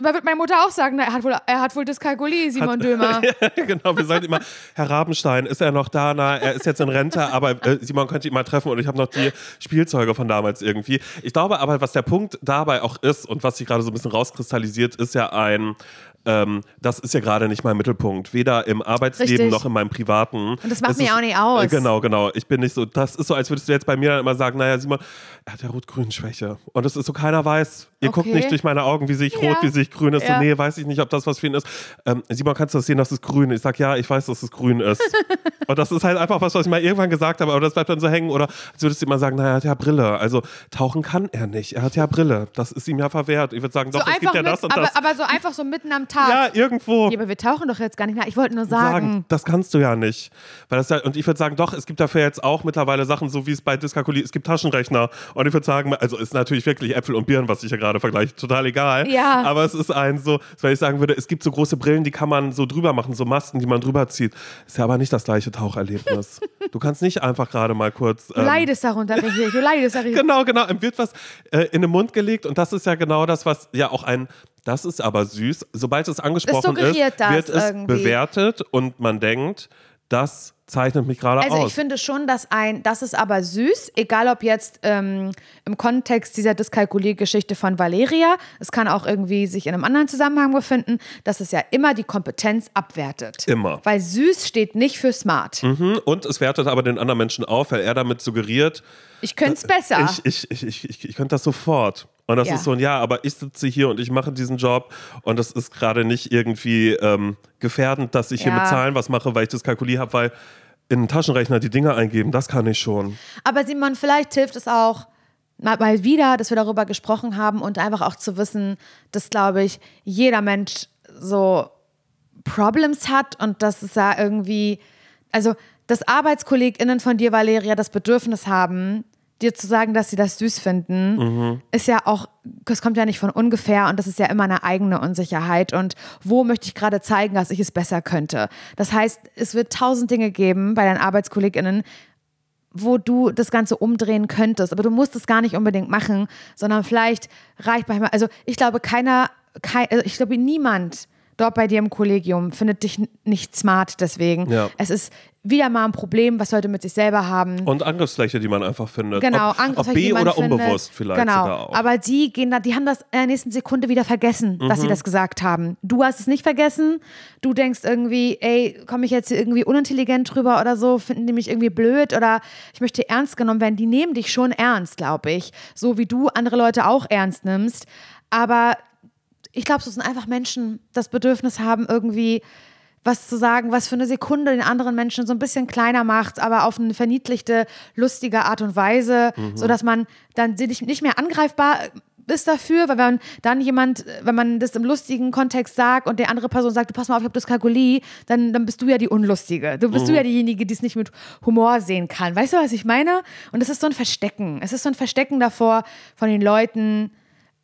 Da wird meine Mutter auch sagen, na, er hat wohl, er hat wohl Dyskalkulie, Simon Dömer. genau, wir sagen immer, Herr Rabenstein, ist er noch da? Na, er ist jetzt in Rente, aber äh, Simon könnte ihn mal treffen und ich habe noch die Spielzeuge von damals irgendwie. Ich glaube aber, was der Punkt dabei auch ist und was sich gerade so ein bisschen rauskristallisiert, ist ja ein, ähm, das ist ja gerade nicht mein Mittelpunkt, weder im Arbeitsleben Richtig. noch in meinem privaten. Und das macht Es mich ist- auch nicht aus. Äh, genau, genau. Ich bin nicht so, das ist so, als würdest du jetzt bei mir dann immer sagen, naja, Simon, er hat ja Rot-Grün-Schwäche. Und es ist so, keiner weiß, ihr guckt Okay. nicht durch meine Augen, wie sehe ich Ja. rot, wie sehe ich grün ist. Ja. So, nee, weiß ich nicht, ob das was für ihn ist. Ähm, Simon, kannst du das sehen, dass es grün ist? Ich sag, ja, ich weiß, dass es grün ist. und das ist halt einfach was, was ich mal irgendwann gesagt habe, aber das bleibt dann so hängen. Oder als würdest du immer sagen, naja, er hat ja Brille. Also tauchen kann er nicht. Er hat ja Brille. Das ist ihm ja verwehrt. Ich würde sagen, So doch, es einfach gibt ja mit, das und aber, das. aber so einfach so mitten am Tag. ja, irgendwo. Ja, aber wir tauchen doch jetzt gar nicht nach. Ich wollte nur sagen. sagen. Das kannst du ja nicht. Weil das ja, und ich würde sagen, doch, es gibt dafür jetzt auch mittlerweile Sachen, so wie es bei Dyskalkulie, es gibt Taschenrechner. Und ich würde sagen, also ist natürlich wirklich Äpfel und Birnen, was ich ja gerade vergleiche, total egal. Ja. Aber es ist ein so, weil ich sagen würde, es gibt so große Brillen, die kann man so drüber machen, so Masken, die man drüber zieht. Ist ja aber nicht das gleiche Taucherlebnis. du kannst nicht einfach gerade mal kurz. Du ähm, leidest darunter, Regie. Du leidest darunter. Genau, genau. Ihm wird was äh, in den Mund gelegt und das ist ja genau das, was ja auch ein, das ist aber süß. Sobald es angesprochen ist, suggeriert das wird es irgendwie. bewertet und man denkt, das zeichnet mich gerade Also aus. ich finde schon, dass ein, das ist aber süß, egal ob jetzt ähm, im Kontext dieser Dyskalkuliergeschichte von Valeria, es kann auch irgendwie sich in einem anderen Zusammenhang befinden, dass es ja immer die Kompetenz abwertet. Immer. Weil süß steht nicht für smart. Mhm, und es wertet aber den anderen Menschen auf, weil er damit suggeriert, Ich könnte es besser. ich, ich, ich, ich, ich könnte das sofort. Und das Ja. ist so ein Ja, aber ich sitze hier und ich mache diesen Job und das ist gerade nicht irgendwie ähm, gefährdend, dass ich hier Ja. mit Zahlen was mache, weil ich das Kalkulier habe, weil in den Taschenrechner die Dinge eingeben, das kann ich schon. Aber Simon, vielleicht hilft es auch mal, mal wieder, dass wir darüber gesprochen haben und einfach auch zu wissen, dass, glaube ich, jeder Mensch so Problems hat und dass es da irgendwie, also dass ArbeitskollegInnen von dir, Valeria, das Bedürfnis haben, dir zu sagen, dass sie das süß finden, ist ja auch, das kommt ja nicht von ungefähr und das ist ja immer eine eigene Unsicherheit. Und wo möchte ich gerade zeigen, dass ich es besser könnte? Das heißt, es wird tausend Dinge geben bei deinen ArbeitskollegInnen, wo du das Ganze umdrehen könntest. Aber du musst es gar nicht unbedingt machen, sondern vielleicht reicht manchmal. Also ich glaube, keiner, kein, also ich glaube, niemand dort bei dir im Kollegium findet dich nicht smart deswegen. Ja. Es ist wieder mal ein Problem, was Leute mit sich selber haben. Und Angriffsfläche, die man einfach findet. Genau, ob, Angriff, ob B jemand oder findet. unbewusst vielleicht genau. sogar auch. Aber die gehen da, die haben das in der nächsten Sekunde wieder vergessen, dass Mhm. sie das gesagt haben. Du hast es nicht vergessen. Du denkst irgendwie, ey, komme ich jetzt hier irgendwie unintelligent drüber oder so, finden die mich irgendwie blöd oder ich möchte ernst genommen werden. Die nehmen dich schon ernst, glaube ich. So wie du andere Leute auch ernst nimmst. Aber ich glaube, es sind einfach Menschen, das Bedürfnis haben, irgendwie was zu sagen, was für eine Sekunde den anderen Menschen so ein bisschen kleiner macht, aber auf eine verniedlichte, lustige Art und Weise, sodass man dann nicht mehr angreifbar ist dafür, weil wenn dann jemand, wenn man das im lustigen Kontext sagt und der andere Person sagt, du pass mal auf, ich habe Dyskalkulie, dann, dann bist du ja die Unlustige. Du bist du ja diejenige, die es nicht mit Humor sehen kann. Weißt du, was ich meine? Und es ist so ein Verstecken. Es ist so ein Verstecken davor von den Leuten,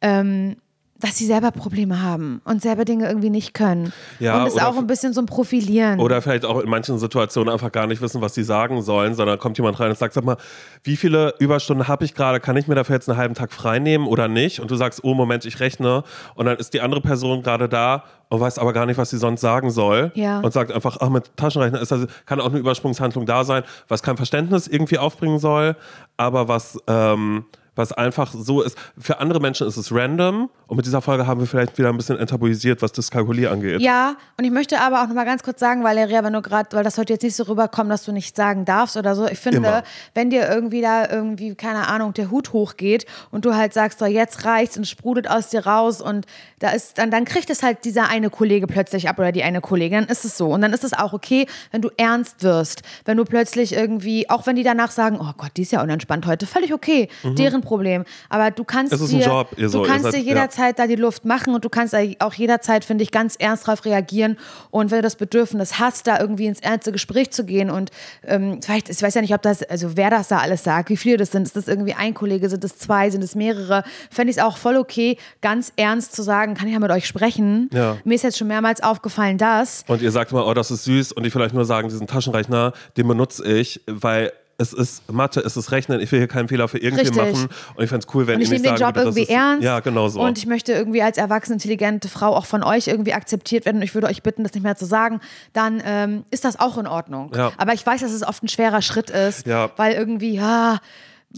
ähm, dass sie selber Probleme haben und selber Dinge irgendwie nicht können. Ja, und es auch ein bisschen so ein Profilieren. Oder vielleicht auch in manchen Situationen einfach gar nicht wissen, was sie sagen sollen, sondern kommt jemand rein und sagt, sag mal, wie viele Überstunden habe ich gerade? Kann ich mir dafür jetzt einen halben Tag frei nehmen oder nicht? Und du sagst, oh Moment, ich rechne. Und dann ist die andere Person gerade da und weiß aber gar nicht, was sie sonst sagen soll. Ja. Und sagt einfach, ach, mit Taschenrechner ist das, kann auch eine Übersprungshandlung da sein, was kein Verständnis irgendwie aufbringen soll, aber was, ähm, was einfach so ist. Für andere Menschen ist es random und mit dieser Folge haben wir vielleicht wieder ein bisschen enttabuisiert, was das Kalkulier angeht. Ja, und ich möchte aber auch noch mal ganz kurz sagen, Valeria, wenn du gerade, weil das heute jetzt nicht so rüberkommt, dass du nicht sagen darfst oder so. Ich finde, Immer. wenn dir irgendwie da irgendwie, keine Ahnung, der Hut hochgeht und du halt sagst, so jetzt reicht's und sprudelt aus dir raus und da ist, dann, dann kriegt es halt dieser eine Kollege plötzlich ab oder die eine Kollegin, dann ist es so. Und dann ist es auch okay, wenn du ernst wirst, wenn du plötzlich irgendwie, auch wenn die danach sagen, oh Gott, die ist ja unentspannt heute, völlig okay. Deren ein Problem. Aber du kannst Es ist ein dir, Job, ihr so, du ihr kannst seid- dir ja. jederzeit da die Luft machen und du kannst auch jederzeit, finde ich, ganz ernst darauf reagieren. Und wenn du das Bedürfnis hast, da irgendwie ins ernste Gespräch zu gehen und ähm, vielleicht, ich weiß ja nicht, ob das, also wer das da alles sagt, wie viele das sind, ist das irgendwie ein Kollege, sind es zwei, sind es mehrere, fände ich es auch voll okay, ganz ernst zu sagen, kann ich ja mit euch sprechen. Ja. Mir ist jetzt schon mehrmals aufgefallen, dass Und ihr sagt mal, oh, das ist süß. Und ich vielleicht nur sagen, diesen Taschenrechner, den benutze ich, weil es ist Mathe, es ist Rechnen. Ich will hier keinen Fehler für irgendwen Richtig. machen. Und ich fände es cool, wenn Und ich ihr nehme den sagen Job würdet, irgendwie ist, ernst. Ja, genau so. Und ich möchte irgendwie als erwachsene, intelligente Frau auch von euch irgendwie akzeptiert werden. Und ich würde euch bitten, das nicht mehr zu sagen. Dann ähm, ist das auch in Ordnung. Ja. Aber ich weiß, dass es oft ein schwerer Schritt ist. Ja. Weil irgendwie, ja,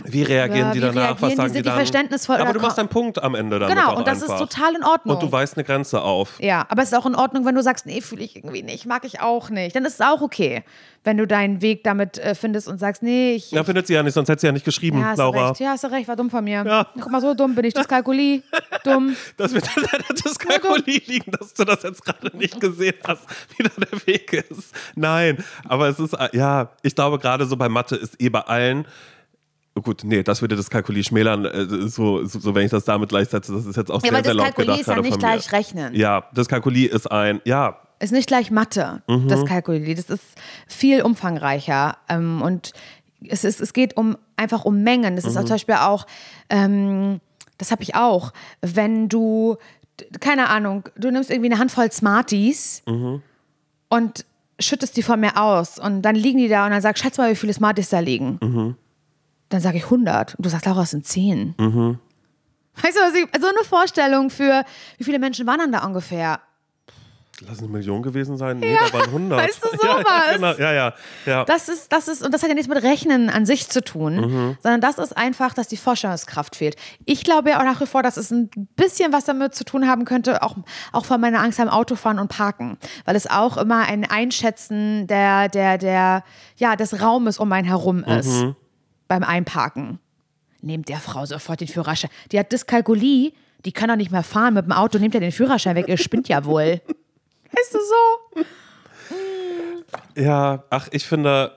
wie reagieren Ja, die wie danach? reagieren Was die? sagen Sind die die dann? verständnisvoll Aber du machst einen Punkt am Ende damit genau. Und das einfach. ist total in Ordnung. Und du weißt eine Grenze auf. ja, aber es ist auch in Ordnung, wenn du sagst, nee, fühle ich irgendwie nicht, mag ich auch nicht. Dann ist es auch okay, wenn du deinen Weg damit äh, findest und sagst, nee, ich, Ja, findet sie ja nicht, sonst hätte sie ja nicht geschrieben, ja, Laura. recht. Ja, hast du recht, war dumm von mir. Ja. Guck mal, so dumm bin ich, das Kalkuli. dumm. Das wird an deiner Dyskalkulie liegen, dass du das jetzt gerade nicht gesehen hast, wie da der Weg ist. Nein, aber es ist, äh, ja, ich glaube gerade so bei Mathe ist eh bei allen, gut, nee, das würde das Kalkuli schmälern, äh, so, so, so wenn ich das damit gleichsetze, das ist jetzt auch Ja, sehr, weil sehr das laut Kalkuli gedacht ist ja gerade nicht von mir. gleich rechnen. Ja, das Kalkuli ist ein, ja, ist nicht gleich Mathe, Mhm. das Kalkuli. Das ist viel umfangreicher. Ähm, und es, ist, es geht um einfach um Mengen. Das ist Mhm. auch zum Beispiel auch, ähm, das habe ich auch, wenn du, keine Ahnung, du nimmst irgendwie eine Handvoll Smarties Mhm. und schüttest die von mir aus und dann liegen die da und dann sagst, schätz mal, wie viele Smarties da liegen. Mhm. Dann sage ich 100 und du sagst, Laura, es sind 10. Weißt du, was ich, so eine Vorstellung für, wie viele Menschen waren dann da ungefähr? lass eine Million gewesen sein, nee, da waren 100. weißt du, Ja, ja, sowas. genau, ja, ja, ja. Das ist, das ist, und das hat ja nichts mit Rechnen an sich zu tun, sondern das ist einfach, dass die Vorstellungskraft fehlt. Ich glaube ja auch nach wie vor, dass es ein bisschen was damit zu tun haben könnte, auch, auch von meiner Angst am Autofahren und Parken, weil es auch immer ein Einschätzen der, der, der, ja, des Raumes um einen herum ist beim Einparken. Nehmt der Frau sofort den Führerschein. Die hat Dyskalkulie, die kann doch nicht mehr fahren mit dem Auto, nehmt ihr den Führerschein weg, ihr spinnt ja wohl. Weißt du so? Ja, ach, ich finde,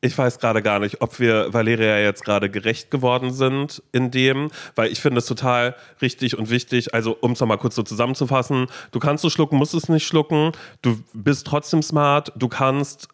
ich weiß gerade gar nicht, ob wir Valeria jetzt gerade gerecht geworden sind in dem, weil ich finde es total richtig und wichtig, also um es nochmal kurz so zusammenzufassen, du kannst es schlucken, musst es nicht schlucken, du bist trotzdem smart, du kannst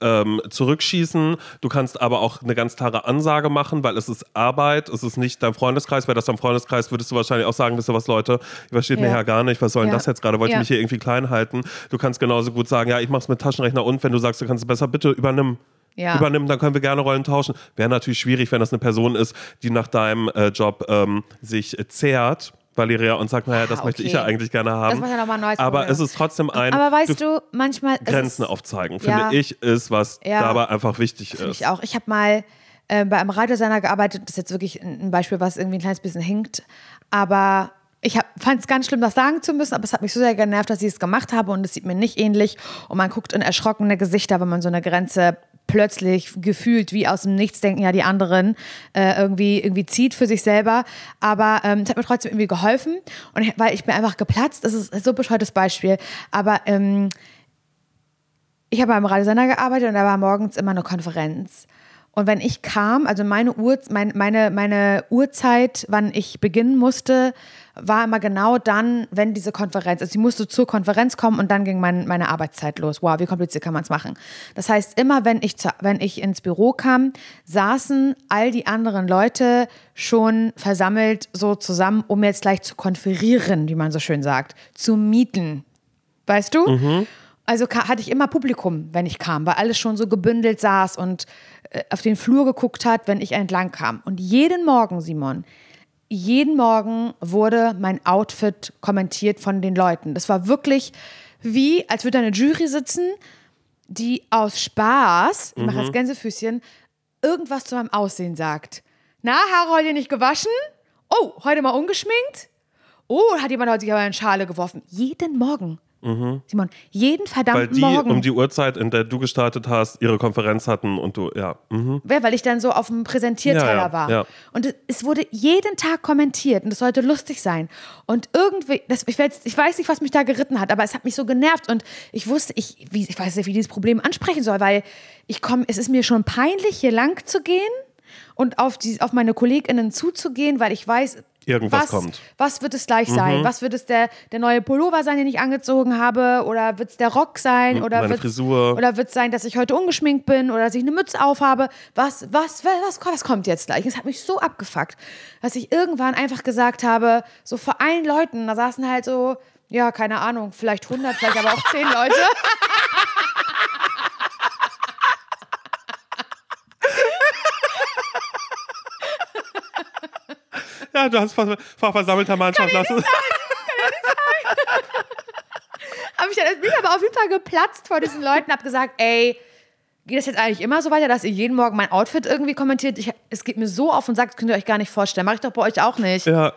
ähm, zurückschießen. Du kannst aber auch eine ganz klare Ansage machen, weil es ist Arbeit, es ist nicht dein Freundeskreis. Wäre das dein Freundeskreis, würdest du wahrscheinlich auch sagen, wisst ihr was, Leute, ihr versteht mir Ja. ja gar nicht, was soll denn Ja. das jetzt gerade? Wollt ihr Ja. mich hier irgendwie klein halten? Du kannst genauso gut sagen, ja, ich mach's mit Taschenrechner und wenn du sagst, du kannst es besser, bitte übernimm. Ja. Übernimm, dann können wir gerne Rollen tauschen. Wäre natürlich schwierig, wenn das eine Person ist, die nach deinem äh, Job ähm, sich äh, zehrt, Valeria, und sagt, naja, das Ah, möchte ich okay. ja eigentlich gerne haben. ja Aber Problem. es ist trotzdem ein Aber weißt du, manchmal. Grenzen aufzeigen, Ja. finde ich, ist, was Ja. dabei einfach wichtig ist. ich auch. Ich habe mal äh, bei einem Radiosender gearbeitet. Das ist jetzt wirklich ein ein Beispiel, was irgendwie ein kleines bisschen hinkt. Aber ich fand es ganz schlimm, das sagen zu müssen, aber es hat mich so sehr genervt, dass ich es gemacht habe und es sieht mir nicht ähnlich. Und man guckt in erschrockene Gesichter, wenn man so eine Grenze plötzlich gefühlt wie aus dem Nichts denken ja die anderen äh, irgendwie irgendwie zieht für sich selber. Aber ähm, es hat mir trotzdem irgendwie geholfen und weil ich bin einfach geplatzt. Das ist so ein bescheuertes Beispiel. Aber ähm, ich habe beim Radiosender gearbeitet und da war morgens immer eine Konferenz. Und wenn ich kam, also meine, Uhr, mein, meine, meine Uhrzeit, wann ich beginnen musste, war immer genau dann, wenn diese Konferenz, also ich musste zur Konferenz kommen und dann ging mein, meine Arbeitszeit los. Wow, wie kompliziert kann man es machen? Das heißt, immer wenn ich, zu, wenn ich ins Büro kam, saßen all die anderen Leute schon versammelt so zusammen, um jetzt gleich zu konferieren, wie man so schön sagt, zu mieten. Weißt du? Also ka- hatte ich immer Publikum, wenn ich kam, weil alles schon so gebündelt saß und äh, auf den Flur geguckt hat, wenn ich entlang kam. Und jeden Morgen, Simon, jeden Morgen wurde mein Outfit kommentiert von den Leuten. Das war wirklich wie, als würde eine Jury sitzen, die aus Spaß, ich mache das Gänsefüßchen, irgendwas zu meinem Aussehen sagt. Na, Haare heute nicht gewaschen? Oh, heute mal ungeschminkt? Oh, hat jemand heute sich aber in Schale geworfen? Jeden Morgen. Simon, jeden Weil verdammten die Morgen. um die Uhrzeit, in der du gestartet hast, ihre Konferenz hatten und du, ja. Mhm. Ja, weil ich dann so auf dem Präsentierteller Ja, ja, war. ja. Und es- es wurde jeden Tag kommentiert und es sollte lustig sein. Und irgendwie, das, ich, weiß, ich weiß nicht, was mich da geritten hat, aber es hat mich so genervt und ich wusste, ich, wie, ich weiß nicht, wie ich dieses Problem ansprechen soll, weil ich komme, es ist mir schon peinlich, hier lang zu gehen. und auf, die, auf meine KollegInnen zuzugehen, weil ich weiß, Irgendwas was, kommt. was wird es gleich sein? Was wird es der, der neue Pullover sein, den ich angezogen habe? Oder wird es der Rock sein? Oder meine wird's- Frisur. Oder wird es sein, dass ich heute ungeschminkt bin? Oder dass ich eine Mütze aufhabe? Was, was, was, was, was kommt jetzt gleich? Es hat mich so abgefuckt, dass ich irgendwann einfach gesagt habe, so vor allen Leuten, da saßen halt so, ja, keine Ahnung, vielleicht 100, vielleicht aber auch 10 Leute. Ja, du hast vor, versammelter Mannschaft lassen. habe ich dann bin aber auf jeden Fall geplatzt vor diesen Leuten, habe gesagt, ey, geht das jetzt eigentlich immer so weiter, dass ihr jeden Morgen mein Outfit irgendwie kommentiert? Ich, es geht mir so auf und sagt, das könnt ihr euch gar nicht vorstellen. Mache ich doch bei euch auch nicht. Ja,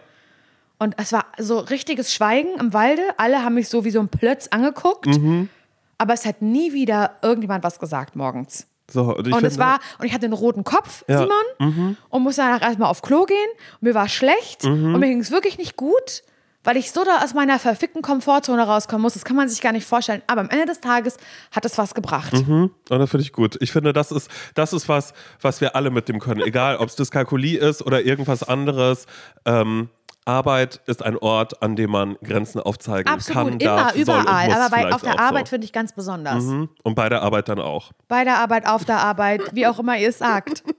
Und es war so richtiges Schweigen im Walde. Alle haben mich so wie so ein Plötz angeguckt. Mhm. Aber es hat nie wieder irgendjemand was gesagt morgens. So. Und, ich Und es war, und ich hatte einen roten Kopf, Ja. Simon, und musste danach erstmal auf Klo gehen. Und mir war schlecht Mhm. und mir ging es wirklich nicht gut, weil ich so da aus meiner verfickten Komfortzone rauskommen muss. Das kann man sich gar nicht vorstellen. Aber am Ende des Tages hat es was gebracht. Und das finde ich gut. Ich finde, das ist, das ist was, was wir alle mitnehmen können. Egal, ob es Dyskalkulie ist oder irgendwas anderes. Ähm, Arbeit ist ein Ort, an dem man Grenzen aufzeigen Absolut, kann. immer, darf, soll und überall. muss Aber bei, auf der Arbeit so. finde ich ganz besonders. Mhm. Und bei der Arbeit dann auch. Bei der Arbeit, auf der Arbeit, wie auch immer ihr es sagt.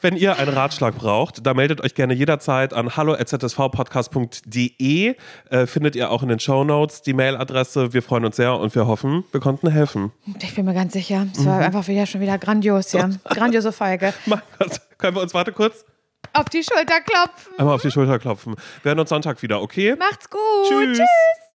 Wenn ihr einen Ratschlag braucht, da meldet euch gerne jederzeit an hallo.zsvpodcast.de. Äh, findet ihr auch in den Shownotes die Mailadresse. Wir freuen uns sehr und wir hoffen, wir konnten helfen. Ich bin mir ganz sicher. Es Mhm. war einfach wieder schon wieder grandios hier. Grandiose Folge. Mein Gott, können wir uns, warte kurz, Auf die Schulter klopfen. einmal auf die Schulter klopfen. Wir hören uns Sonntag wieder, okay? Macht's gut. Tschüss. Tschüss.